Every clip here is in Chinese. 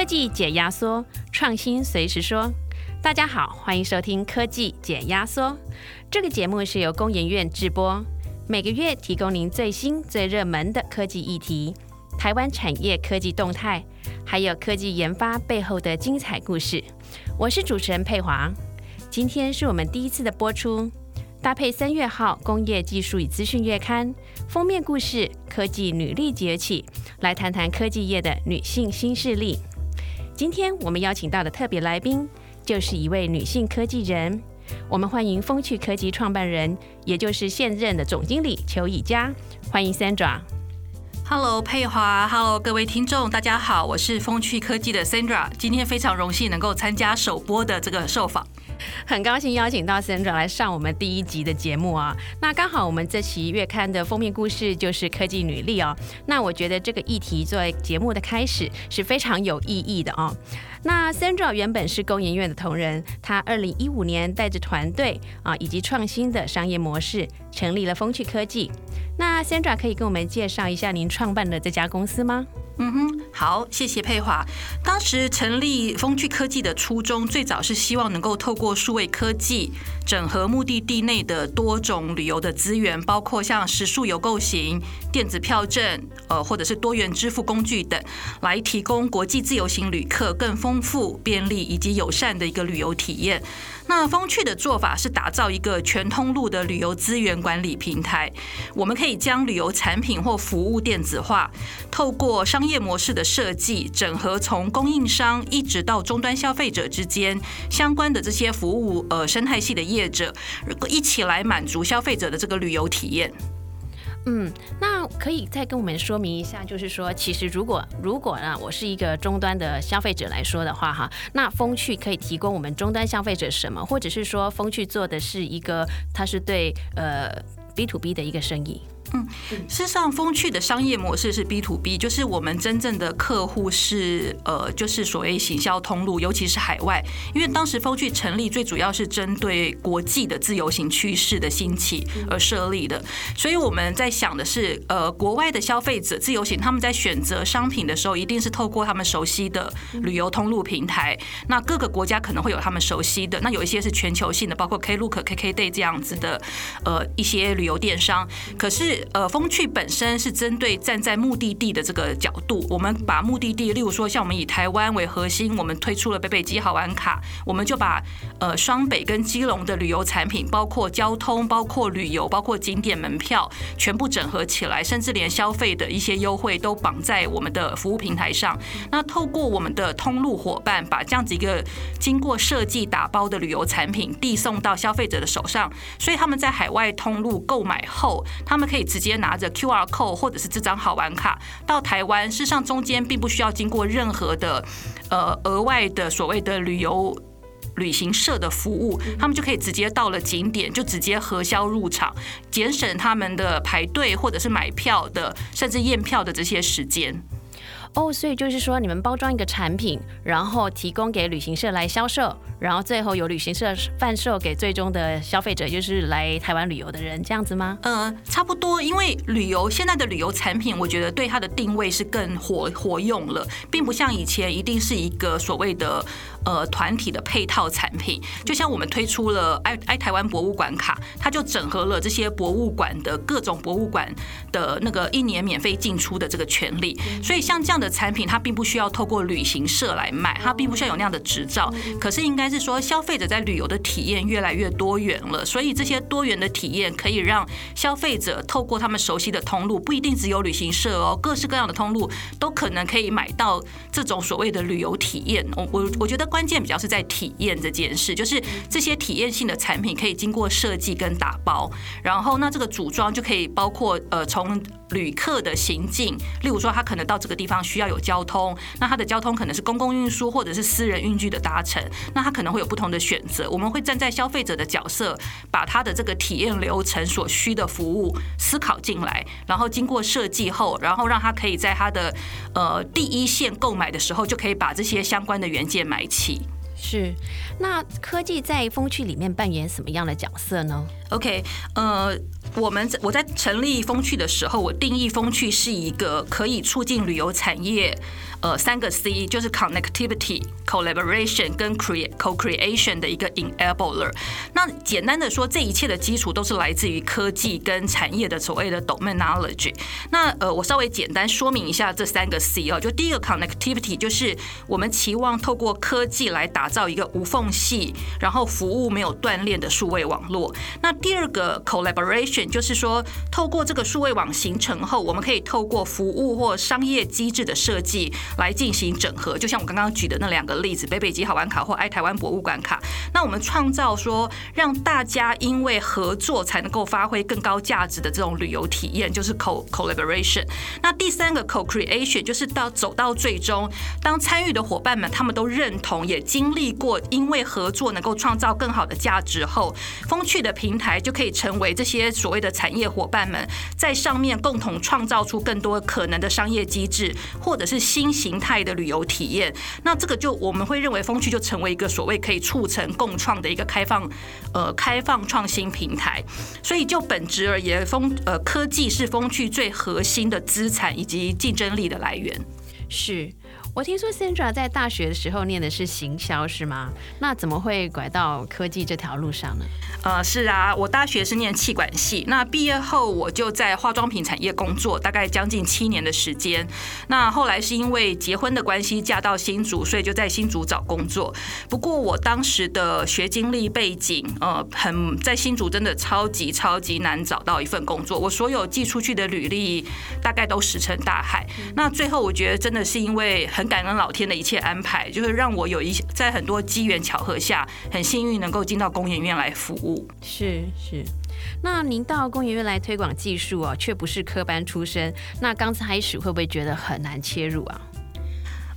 科技解压缩，创新随时说。大家好，欢迎收听科技解压缩。这个节目是由工研院制播，每个月提供您最新最热门的科技议题、台湾产业科技动态，还有科技研发背后的精彩故事。我是主持人佩华，今天是我们第一次的播出。搭配三月号《工业技术与资讯月刊》封面故事“科技女力崛起”，来谈谈科技业的女性新势力。今天我们邀请到的特别来宾，就是一位女性科技人。我们欢迎风趣科技创办人，也就是现任的总经理邱以佳。欢迎 Sandra。Hello，佩华。Hello，各位听众，大家好，我是风趣科技的 Sandra。今天非常荣幸能够参加首播的这个受访。很高兴邀请到 senr 来上我们第一集的节目啊。那刚好我们这期月刊的封面故事就是科技女力哦。那我觉得这个议题作为节目的开始是非常有意义的哦。那 Sandra 原本是工研院的同仁，她二零一五年带着团队啊以及创新的商业模式，成立了风趣科技。那 Sandra 可以跟我们介绍一下您创办的这家公司吗？嗯哼，好，谢谢佩华。当时成立风趣科技的初衷，最早是希望能够透过数位科技，整合目的地内的多种旅游的资源，包括像食宿游购型、电子票证，呃，或者是多元支付工具等，来提供国际自由行旅客更丰丰富、便利以及友善的一个旅游体验。那风趣的做法是打造一个全通路的旅游资源管理平台，我们可以将旅游产品或服务电子化，透过商业模式的设计，整合从供应商一直到终端消费者之间相关的这些服务呃生态系的业者，一起来满足消费者的这个旅游体验。嗯，那可以再跟我们说明一下，就是说，其实如果如果呢，我是一个终端的消费者来说的话，哈，那风趣可以提供我们终端消费者什么，或者是说，风趣做的是一个，它是对呃 B to B 的一个生意。嗯，事实上，风趣的商业模式是 B to B，就是我们真正的客户是呃，就是所谓行销通路，尤其是海外。因为当时风趣成立，最主要是针对国际的自由行趋势的兴起而设立的。所以我们在想的是，呃，国外的消费者自由行，他们在选择商品的时候，一定是透过他们熟悉的旅游通路平台。那各个国家可能会有他们熟悉的，那有一些是全球性的，包括 Klook、KKday 这样子的呃一些旅游电商。可是呃，风趣本身是针对站在目的地的这个角度，我们把目的地，例如说像我们以台湾为核心，我们推出了北北基好玩卡，我们就把呃双北跟基隆的旅游产品，包括交通、包括旅游、包括景点门票，全部整合起来，甚至连消费的一些优惠都绑在我们的服务平台上。那透过我们的通路伙伴，把这样子一个经过设计打包的旅游产品递送到消费者的手上，所以他们在海外通路购买后，他们可以。直接拿着 QR code 或者是这张好玩卡到台湾，事实上中间并不需要经过任何的呃额外的所谓的旅游旅行社的服务，他们就可以直接到了景点就直接核销入场，节省他们的排队或者是买票的甚至验票的这些时间。哦，所以就是说，你们包装一个产品，然后提供给旅行社来销售，然后最后由旅行社贩售给最终的消费者，就是来台湾旅游的人，这样子吗？呃，差不多，因为旅游现在的旅游产品，我觉得对它的定位是更活活用了，并不像以前一定是一个所谓的。呃，团体的配套产品，就像我们推出了爱爱台湾博物馆卡，它就整合了这些博物馆的各种博物馆的那个一年免费进出的这个权利。所以像这样的产品，它并不需要透过旅行社来卖，它并不需要有那样的执照。可是应该是说，消费者在旅游的体验越来越多元了，所以这些多元的体验可以让消费者透过他们熟悉的通路，不一定只有旅行社哦，各式各样的通路都可能可以买到这种所谓的旅游体验。我我我觉得。关键比较是在体验这件事，就是这些体验性的产品可以经过设计跟打包，然后那这个组装就可以包括呃从旅客的行径，例如说他可能到这个地方需要有交通，那它的交通可能是公共运输或者是私人运具的搭乘，那它可能会有不同的选择。我们会站在消费者的角色，把它的这个体验流程所需的服务思考进来，然后经过设计后，然后让他可以在他的呃第一线购买的时候就可以把这些相关的元件买起。是，那科技在风趣里面扮演什么样的角色呢？OK，呃。我们我在成立风趣的时候，我定义风趣是一个可以促进旅游产业。呃，三个 C 就是 connectivity、collaboration 跟 create co-creation 的一个 enabler。那简单的说，这一切的基础都是来自于科技跟产业的所谓的 domain knowledge。那呃，我稍微简单说明一下这三个 C 哦，就第一个 connectivity 就是我们期望透过科技来打造一个无缝隙，然后服务没有断裂的数位网络。那第二个 collaboration 就是说，透过这个数位网形成后，我们可以透过服务或商业机制的设计。来进行整合，就像我刚刚举的那两个例子，北北极好玩卡或爱台湾博物馆卡。那我们创造说，让大家因为合作才能够发挥更高价值的这种旅游体验，就是 co collaboration。那第三个 co creation 就是到走到最终，当参与的伙伴们他们都认同，也经历过因为合作能够创造更好的价值后，风趣的平台就可以成为这些所所谓的产业伙伴们在上面共同创造出更多可能的商业机制，或者是新。形态的旅游体验，那这个就我们会认为风趣就成为一个所谓可以促成共创的一个开放呃开放创新平台，所以就本质而言，风呃科技是风趣最核心的资产以及竞争力的来源。是。我听说 Sandra 在大学的时候念的是行销，是吗？那怎么会拐到科技这条路上呢？呃，是啊，我大学是念气管系，那毕业后我就在化妆品产业工作，大概将近七年的时间。那后来是因为结婚的关系嫁到新竹，所以就在新竹找工作。不过我当时的学经历背景，呃，很在新竹真的超级超级难找到一份工作。我所有寄出去的履历大概都石沉大海。那最后我觉得真的是因为。很感恩老天的一切安排，就是让我有一些在很多机缘巧合下，很幸运能够进到工研院来服务。是是，那您到工研院来推广技术哦，却不是科班出身，那刚开始会不会觉得很难切入啊？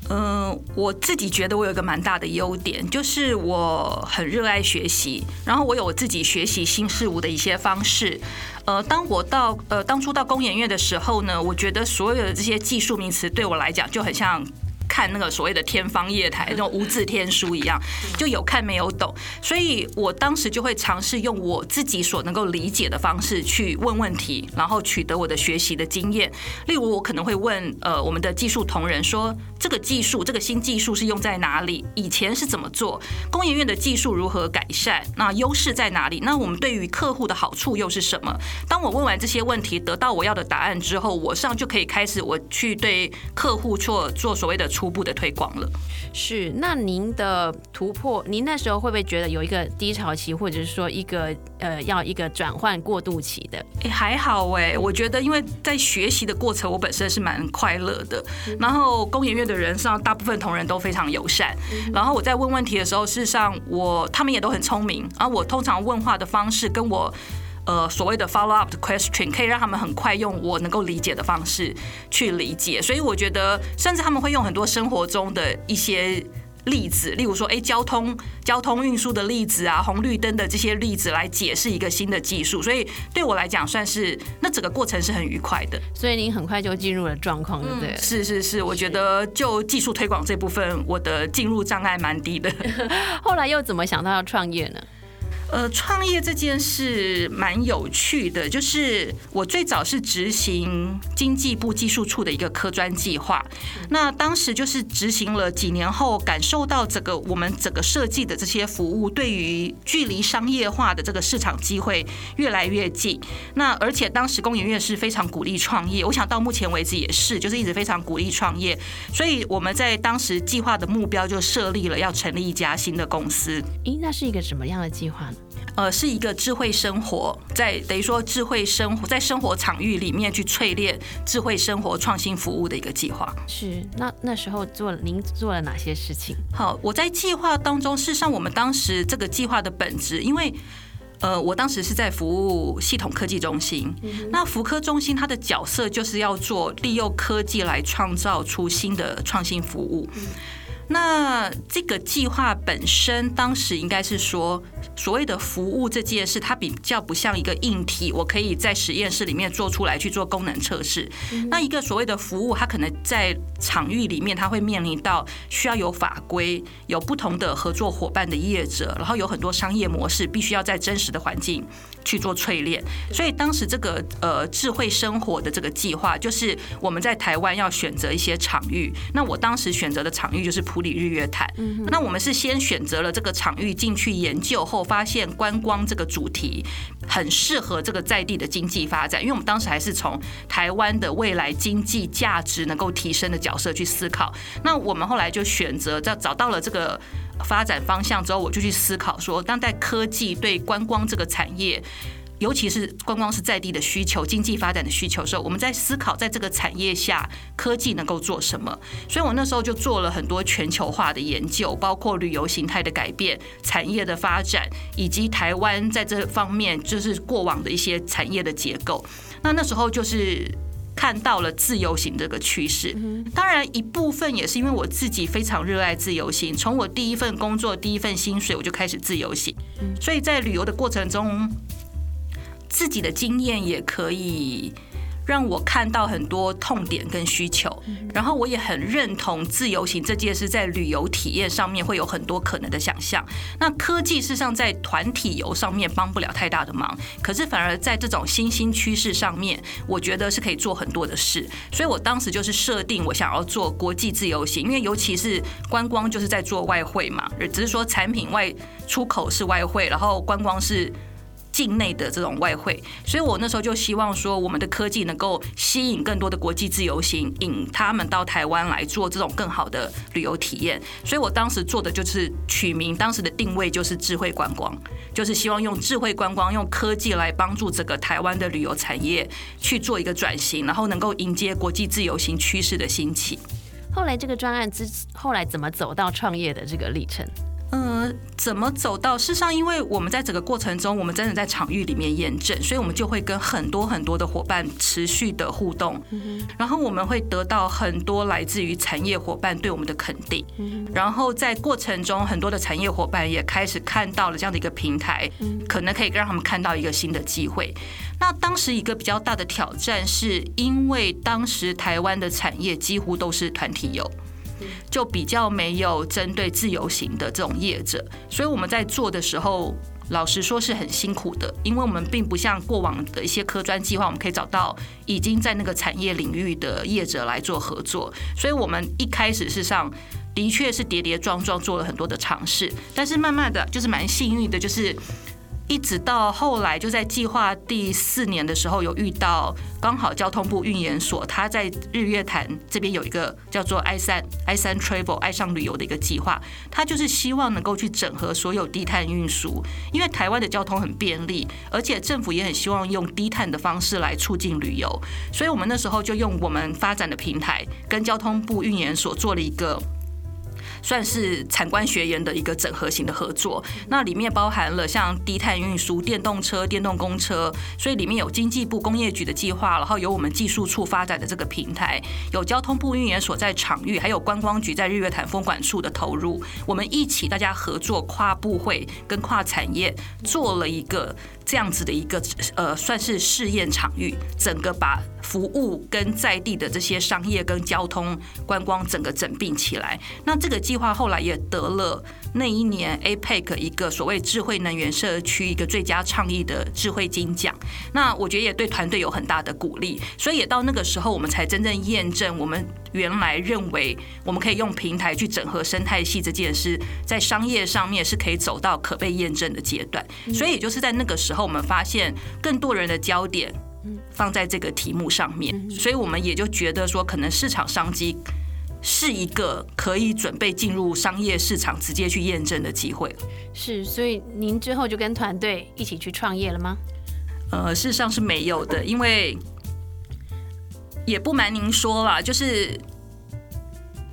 嗯，我自己觉得我有一个蛮大的优点，就是我很热爱学习，然后我有我自己学习新事物的一些方式。呃，当我到呃当初到工研院的时候呢，我觉得所有的这些技术名词对我来讲就很像。看那个所谓的天方夜谭，那种无字天书一样，就有看没有懂，所以我当时就会尝试用我自己所能够理解的方式去问问题，然后取得我的学习的经验。例如，我可能会问呃我们的技术同仁说，这个技术这个新技术是用在哪里？以前是怎么做？工研院的技术如何改善？那优势在哪里？那我们对于客户的好处又是什么？当我问完这些问题，得到我要的答案之后，我上就可以开始我去对客户做做所谓的。初步的推广了，是那您的突破，您那时候会不会觉得有一个低潮期，或者是说一个呃要一个转换过渡期的？哎，还好哎，我觉得因为在学习的过程，我本身是蛮快乐的。然后工研院的人上大部分同仁都非常友善。然后我在问问题的时候，事实上我他们也都很聪明。而我通常问话的方式跟我。呃，所谓的 follow up 的 question 可以让他们很快用我能够理解的方式去理解，所以我觉得，甚至他们会用很多生活中的一些例子，例如说，哎，交通交通运输的例子啊，红绿灯的这些例子来解释一个新的技术，所以对我来讲，算是那整个过程是很愉快的。所以您很快就进入了状况，对不对？是是是，我觉得就技术推广这部分，我的进入障碍蛮低的。后来又怎么想到要创业呢？呃，创业这件事蛮有趣的，就是我最早是执行经济部技术处的一个科专计划，那当时就是执行了几年后，感受到整个我们整个设计的这些服务，对于距离商业化的这个市场机会越来越近。那而且当时工研院是非常鼓励创业，我想到目前为止也是，就是一直非常鼓励创业，所以我们在当时计划的目标就设立了要成立一家新的公司。咦，那是一个什么样的计划呢？呃，是一个智慧生活，在等于说智慧生活在生活场域里面去淬炼智慧生活创新服务的一个计划。是，那那时候做您做了哪些事情？好，我在计划当中，事实上我们当时这个计划的本质，因为呃，我当时是在服务系统科技中心，那福科中心它的角色就是要做利用科技来创造出新的创新服务。那这个计划本身，当时应该是说，所谓的服务这件事，它比较不像一个硬体，我可以在实验室里面做出来去做功能测试。那一个所谓的服务，它可能在场域里面，它会面临到需要有法规、有不同的合作伙伴的业者，然后有很多商业模式，必须要在真实的环境去做淬炼。所以当时这个呃智慧生活的这个计划，就是我们在台湾要选择一些场域。那我当时选择的场域就是普里日月潭。那我们是先选择了这个场域进去研究后，发现观光这个主题很适合这个在地的经济发展，因为我们当时还是从台湾的未来经济价值能够提升的角色去思考。那我们后来就选择在找到了这个发展方向之后，我就去思考说，当代科技对观光这个产业。尤其是观光是在地的需求、经济发展的需求时候，我们在思考在这个产业下科技能够做什么。所以我那时候就做了很多全球化的研究，包括旅游形态的改变、产业的发展，以及台湾在这方面就是过往的一些产业的结构。那那时候就是看到了自由行这个趋势。当然一部分也是因为我自己非常热爱自由行，从我第一份工作、第一份薪水我就开始自由行，所以在旅游的过程中。自己的经验也可以让我看到很多痛点跟需求，然后我也很认同自由行这件事在旅游体验上面会有很多可能的想象。那科技事实上在团体游上面帮不了太大的忙，可是反而在这种新兴趋势上面，我觉得是可以做很多的事。所以我当时就是设定我想要做国际自由行，因为尤其是观光就是在做外汇嘛，只是说产品外出口是外汇，然后观光是。境内的这种外汇，所以我那时候就希望说，我们的科技能够吸引更多的国际自由行，引他们到台湾来做这种更好的旅游体验。所以我当时做的就是取名，当时的定位就是智慧观光，就是希望用智慧观光，用科技来帮助这个台湾的旅游产业去做一个转型，然后能够迎接国际自由行趋势的兴起。后来这个专案之后来怎么走到创业的这个历程？嗯，怎么走到？事实上，因为我们在整个过程中，我们真的在场域里面验证，所以我们就会跟很多很多的伙伴持续的互动，然后我们会得到很多来自于产业伙伴对我们的肯定，然后在过程中，很多的产业伙伴也开始看到了这样的一个平台，可能可以让他们看到一个新的机会。那当时一个比较大的挑战，是因为当时台湾的产业几乎都是团体游。就比较没有针对自由行的这种业者，所以我们在做的时候，老实说是很辛苦的，因为我们并不像过往的一些科专计划，我们可以找到已经在那个产业领域的业者来做合作，所以我们一开始是上的确是跌跌撞撞做了很多的尝试，但是慢慢的就是蛮幸运的，就是。一直到后来，就在计划第四年的时候，有遇到刚好交通部运研所，他在日月潭这边有一个叫做 i 三 i 三 travel 爱上旅游的一个计划，他就是希望能够去整合所有低碳运输，因为台湾的交通很便利，而且政府也很希望用低碳的方式来促进旅游，所以我们那时候就用我们发展的平台，跟交通部运研所做了一个。算是产官学研的一个整合型的合作，那里面包含了像低碳运输、电动车、电动公车，所以里面有经济部工业局的计划，然后有我们技术处发展的这个平台，有交通部运研所在场域，还有观光局在日月潭风管处的投入，我们一起大家合作跨部会跟跨产业做了一个。这样子的一个呃，算是试验场域，整个把服务跟在地的这些商业跟交通观光整个整并起来。那这个计划后来也得了那一年 APEC 一个所谓智慧能源社区一个最佳倡议的智慧金奖。那我觉得也对团队有很大的鼓励，所以也到那个时候我们才真正验证我们原来认为我们可以用平台去整合生态系这件事，在商业上面是可以走到可被验证的阶段。所以也就是在那个时。候我们发现更多人的焦点放在这个题目上面，所以我们也就觉得说，可能市场商机是一个可以准备进入商业市场直接去验证的机会。是，所以您之后就跟团队一起去创业了吗？呃，事实上是没有的，因为也不瞒您说啦，就是。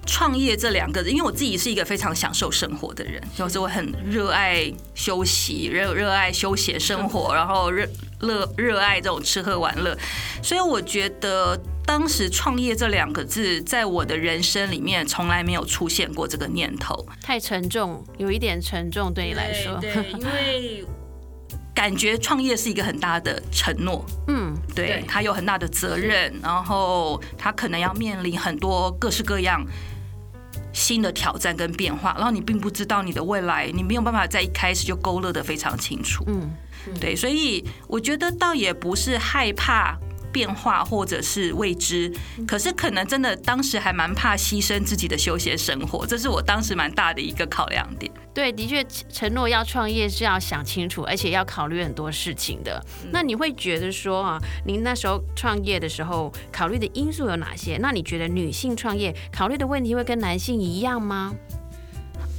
创业这两个，因为我自己是一个非常享受生活的人，就是我很热爱休息，热热爱休闲生活，然后热热热爱这种吃喝玩乐，所以我觉得。当时创业这两个字在我的人生里面从来没有出现过这个念头，太沉重，有一点沉重对你来说。对，因为感觉创业是一个很大的承诺，嗯，对，他有很大的责任，然后他可能要面临很多各式各样。新的挑战跟变化，然后你并不知道你的未来，你没有办法在一开始就勾勒的非常清楚。嗯，对，所以我觉得倒也不是害怕。变化或者是未知，可是可能真的当时还蛮怕牺牲自己的休闲生活，这是我当时蛮大的一个考量点。对，的确承诺要创业是要想清楚，而且要考虑很多事情的。那你会觉得说啊，您那时候创业的时候考虑的因素有哪些？那你觉得女性创业考虑的问题会跟男性一样吗？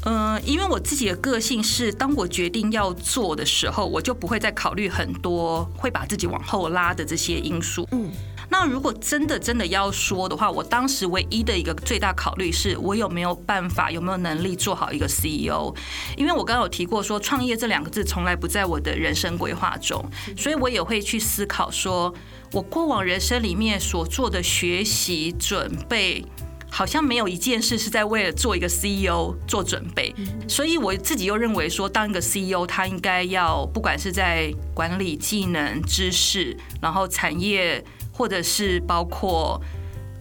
嗯，因为我自己的个性是，当我决定要做的时候，我就不会再考虑很多会把自己往后拉的这些因素。嗯，那如果真的真的要说的话，我当时唯一的一个最大考虑是我有没有办法，有没有能力做好一个 CEO。因为我刚刚有提过说，创业这两个字从来不在我的人生规划中，所以我也会去思考说，我过往人生里面所做的学习准备。好像没有一件事是在为了做一个 CEO 做准备，所以我自己又认为说，当一个 CEO，他应该要不管是在管理技能、知识，然后产业，或者是包括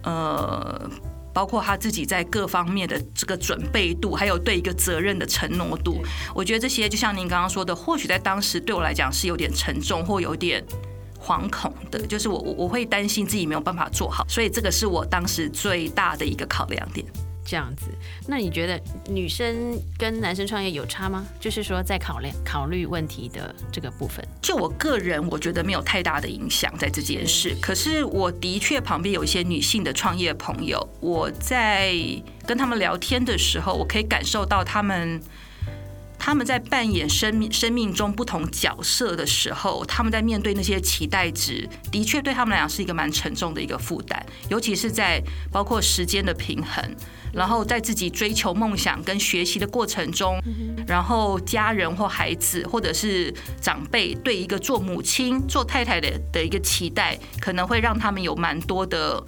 呃，包括他自己在各方面的这个准备度，还有对一个责任的承诺度，我觉得这些就像您刚刚说的，或许在当时对我来讲是有点沉重，或有点。惶恐的，就是我我我会担心自己没有办法做好，所以这个是我当时最大的一个考量点。这样子，那你觉得女生跟男生创业有差吗？就是说在考量考虑问题的这个部分，就我个人，我觉得没有太大的影响在这件事。可是我的确旁边有一些女性的创业朋友，我在跟他们聊天的时候，我可以感受到他们。他们在扮演生命生命中不同角色的时候，他们在面对那些期待值，的确对他们来讲是一个蛮沉重的一个负担。尤其是在包括时间的平衡，然后在自己追求梦想跟学习的过程中，然后家人或孩子或者是长辈对一个做母亲、做太太的的一个期待，可能会让他们有蛮多的。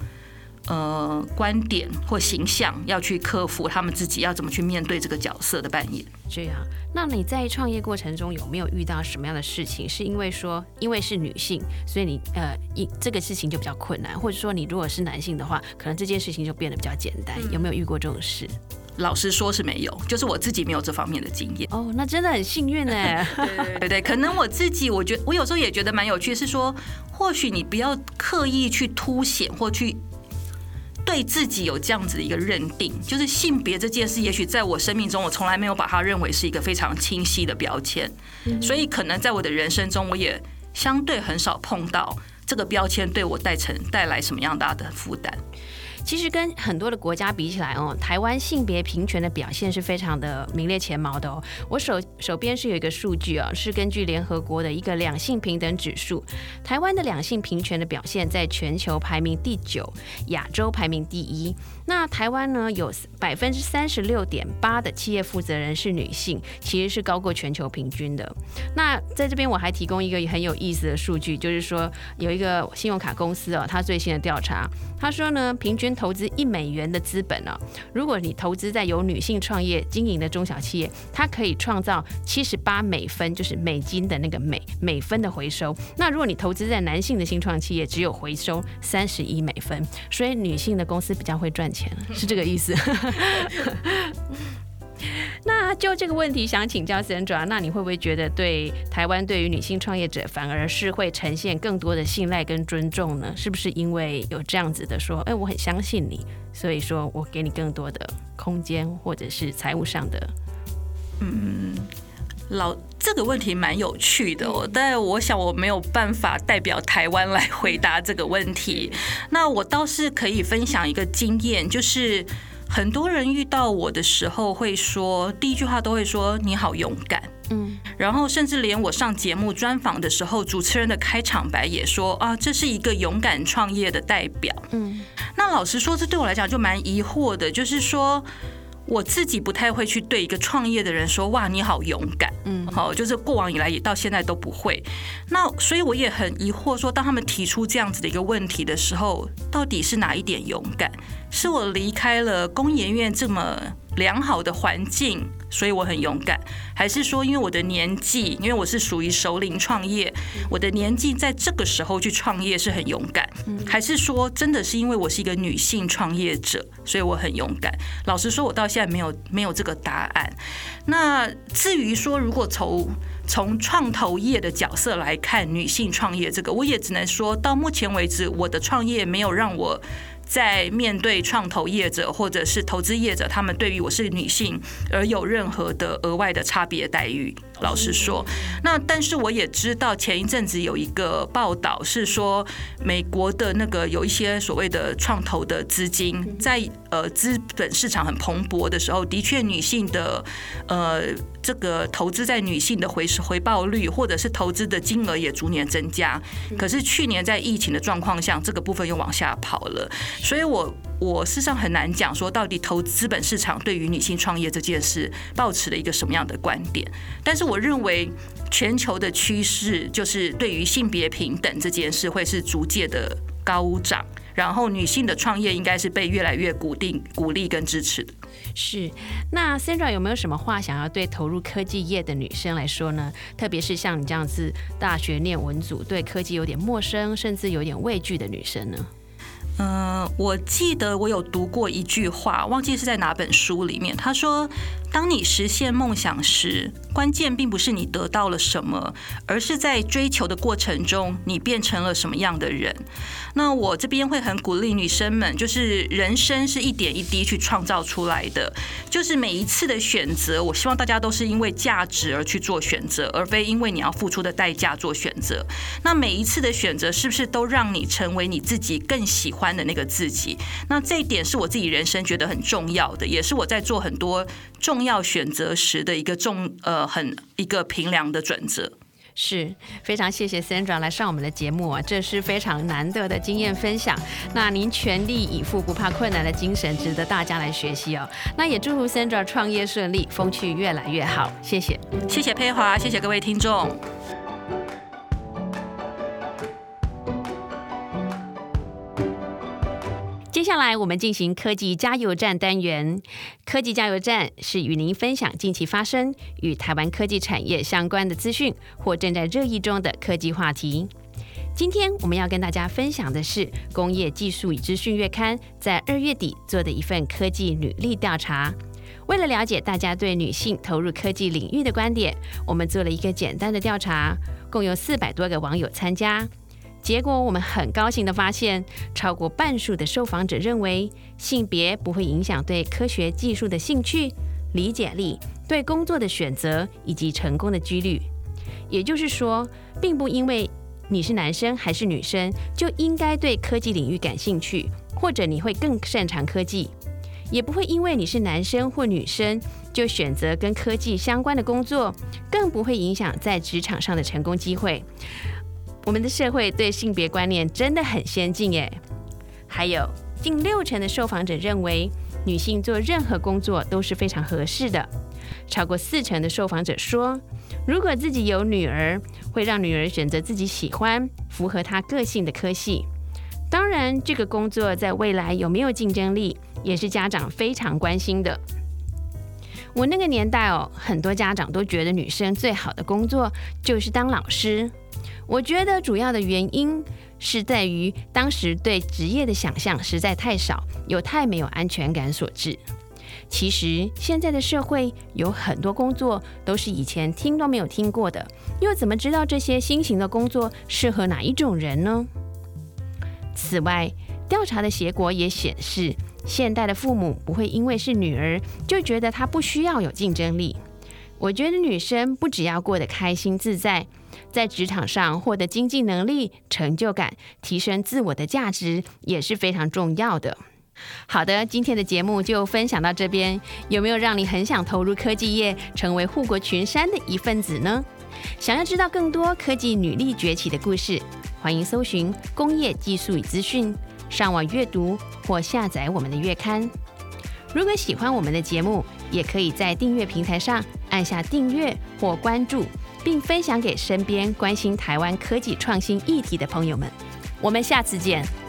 呃，观点或形象要去克服，他们自己要怎么去面对这个角色的扮演？这样，那你在创业过程中有没有遇到什么样的事情？是因为说，因为是女性，所以你呃，一这个事情就比较困难，或者说你如果是男性的话，可能这件事情就变得比较简单。有没有遇过这种事？老实说是没有，就是我自己没有这方面的经验。哦，那真的很幸运 哎。对对，可能我自己，我觉我有时候也觉得蛮有趣，是说，或许你不要刻意去凸显或去。对自己有这样子的一个认定，就是性别这件事，也许在我生命中，我从来没有把它认为是一个非常清晰的标签，所以可能在我的人生中，我也相对很少碰到这个标签对我带成带来什么样大的负担。其实跟很多的国家比起来哦，台湾性别平权的表现是非常的名列前茅的哦。我手手边是有一个数据啊，是根据联合国的一个两性平等指数，台湾的两性平权的表现在全球排名第九，亚洲排名第一。那台湾呢，有百分之三十六点八的企业负责人是女性，其实是高过全球平均的。那在这边我还提供一个很有意思的数据，就是说有一个信用卡公司哦，它最新的调查，他说呢，平均投资一美元的资本呢，如果你投资在有女性创业经营的中小企业，它可以创造七十八美分，就是美金的那个美美分的回收。那如果你投资在男性的新创企业，只有回收三十一美分。所以女性的公司比较会赚。钱是这个意思。那就这个问题想请教 Sandra，那你会不会觉得对台湾对于女性创业者反而是会呈现更多的信赖跟尊重呢？是不是因为有这样子的说，哎，我很相信你，所以说我给你更多的空间，或者是财务上的？嗯，老这个问题蛮有趣的，但我想我没有办法代表台湾来回答这个问题。那我倒是可以分享一个经验，就是很多人遇到我的时候会说，第一句话都会说你好勇敢，嗯，然后甚至连我上节目专访的时候，主持人的开场白也说啊，这是一个勇敢创业的代表，嗯。那老实说，这对我来讲就蛮疑惑的，就是说。我自己不太会去对一个创业的人说：“哇，你好勇敢。”嗯，好，就是过往以来也到现在都不会。那所以我也很疑惑，说当他们提出这样子的一个问题的时候，到底是哪一点勇敢？是我离开了工研院这么良好的环境，所以我很勇敢，还是说因为我的年纪，因为我是属于首领创业，我的年纪在这个时候去创业是很勇敢，还是说真的是因为我是一个女性创业者，所以我很勇敢？老实说，我到现在没有没有这个答案。那至于说，如果从从创投业的角色来看女性创业这个，我也只能说到目前为止，我的创业没有让我。在面对创投业者或者是投资业者，他们对于我是女性而有任何的额外的差别待遇？老实说，那但是我也知道前一阵子有一个报道是说，美国的那个有一些所谓的创投的资金，在呃资本市场很蓬勃的时候，的确女性的呃这个投资在女性的回回报率或者是投资的金额也逐年增加。可是去年在疫情的状况下，这个部分又往下跑了。所以我我事实上很难讲说到底投资本市场对于女性创业这件事抱持了一个什么样的观点，但是。我认为全球的趋势就是对于性别平等这件事会是逐渐的高涨，然后女性的创业应该是被越来越鼓定鼓励跟支持的。是，那 Sandra 有没有什么话想要对投入科技业的女生来说呢？特别是像你这样子大学念文组，对科技有点陌生，甚至有点畏惧的女生呢？嗯，我记得我有读过一句话，忘记是在哪本书里面。他说：“当你实现梦想时，关键并不是你得到了什么，而是在追求的过程中，你变成了什么样的人。”那我这边会很鼓励女生们，就是人生是一点一滴去创造出来的，就是每一次的选择，我希望大家都是因为价值而去做选择，而非因为你要付出的代价做选择。那每一次的选择，是不是都让你成为你自己更喜欢？欢的那个自己，那这一点是我自己人生觉得很重要的，也是我在做很多重要选择时的一个重呃很一个平量的准则。是非常谢谢 Sandra 来上我们的节目啊，这是非常难得的经验分享。那您全力以赴、不怕困难的精神，值得大家来学习哦。那也祝福 Sandra 创业顺利，风趣越来越好。谢谢，谢谢佩华，谢谢各位听众。下来我们进行科技加油站单元。科技加油站是与您分享近期发生与台湾科技产业相关的资讯或正在热议中的科技话题。今天我们要跟大家分享的是《工业技术与资讯月刊》在二月底做的一份科技履历调查。为了了解大家对女性投入科技领域的观点，我们做了一个简单的调查，共有四百多个网友参加。结果，我们很高兴地发现，超过半数的受访者认为性别不会影响对科学技术的兴趣、理解力、对工作的选择以及成功的几率。也就是说，并不因为你是男生还是女生就应该对科技领域感兴趣，或者你会更擅长科技；也不会因为你是男生或女生就选择跟科技相关的工作，更不会影响在职场上的成功机会。我们的社会对性别观念真的很先进耶。还有近六成的受访者认为女性做任何工作都是非常合适的。超过四成的受访者说，如果自己有女儿，会让女儿选择自己喜欢、符合她个性的科系。当然，这个工作在未来有没有竞争力，也是家长非常关心的。我那个年代哦，很多家长都觉得女生最好的工作就是当老师。我觉得主要的原因是在于当时对职业的想象实在太少，又太没有安全感所致。其实现在的社会有很多工作都是以前听都没有听过的，又怎么知道这些新型的工作适合哪一种人呢？此外，调查的结果也显示，现代的父母不会因为是女儿就觉得她不需要有竞争力。我觉得女生不只要过得开心自在。在职场上获得经济能力、成就感，提升自我的价值也是非常重要的。好的，今天的节目就分享到这边，有没有让你很想投入科技业，成为护国群山的一份子呢？想要知道更多科技女力崛起的故事，欢迎搜寻《工业技术与资讯》，上网阅读或下载我们的月刊。如果喜欢我们的节目，也可以在订阅平台上按下订阅或关注，并分享给身边关心台湾科技创新议题的朋友们。我们下次见。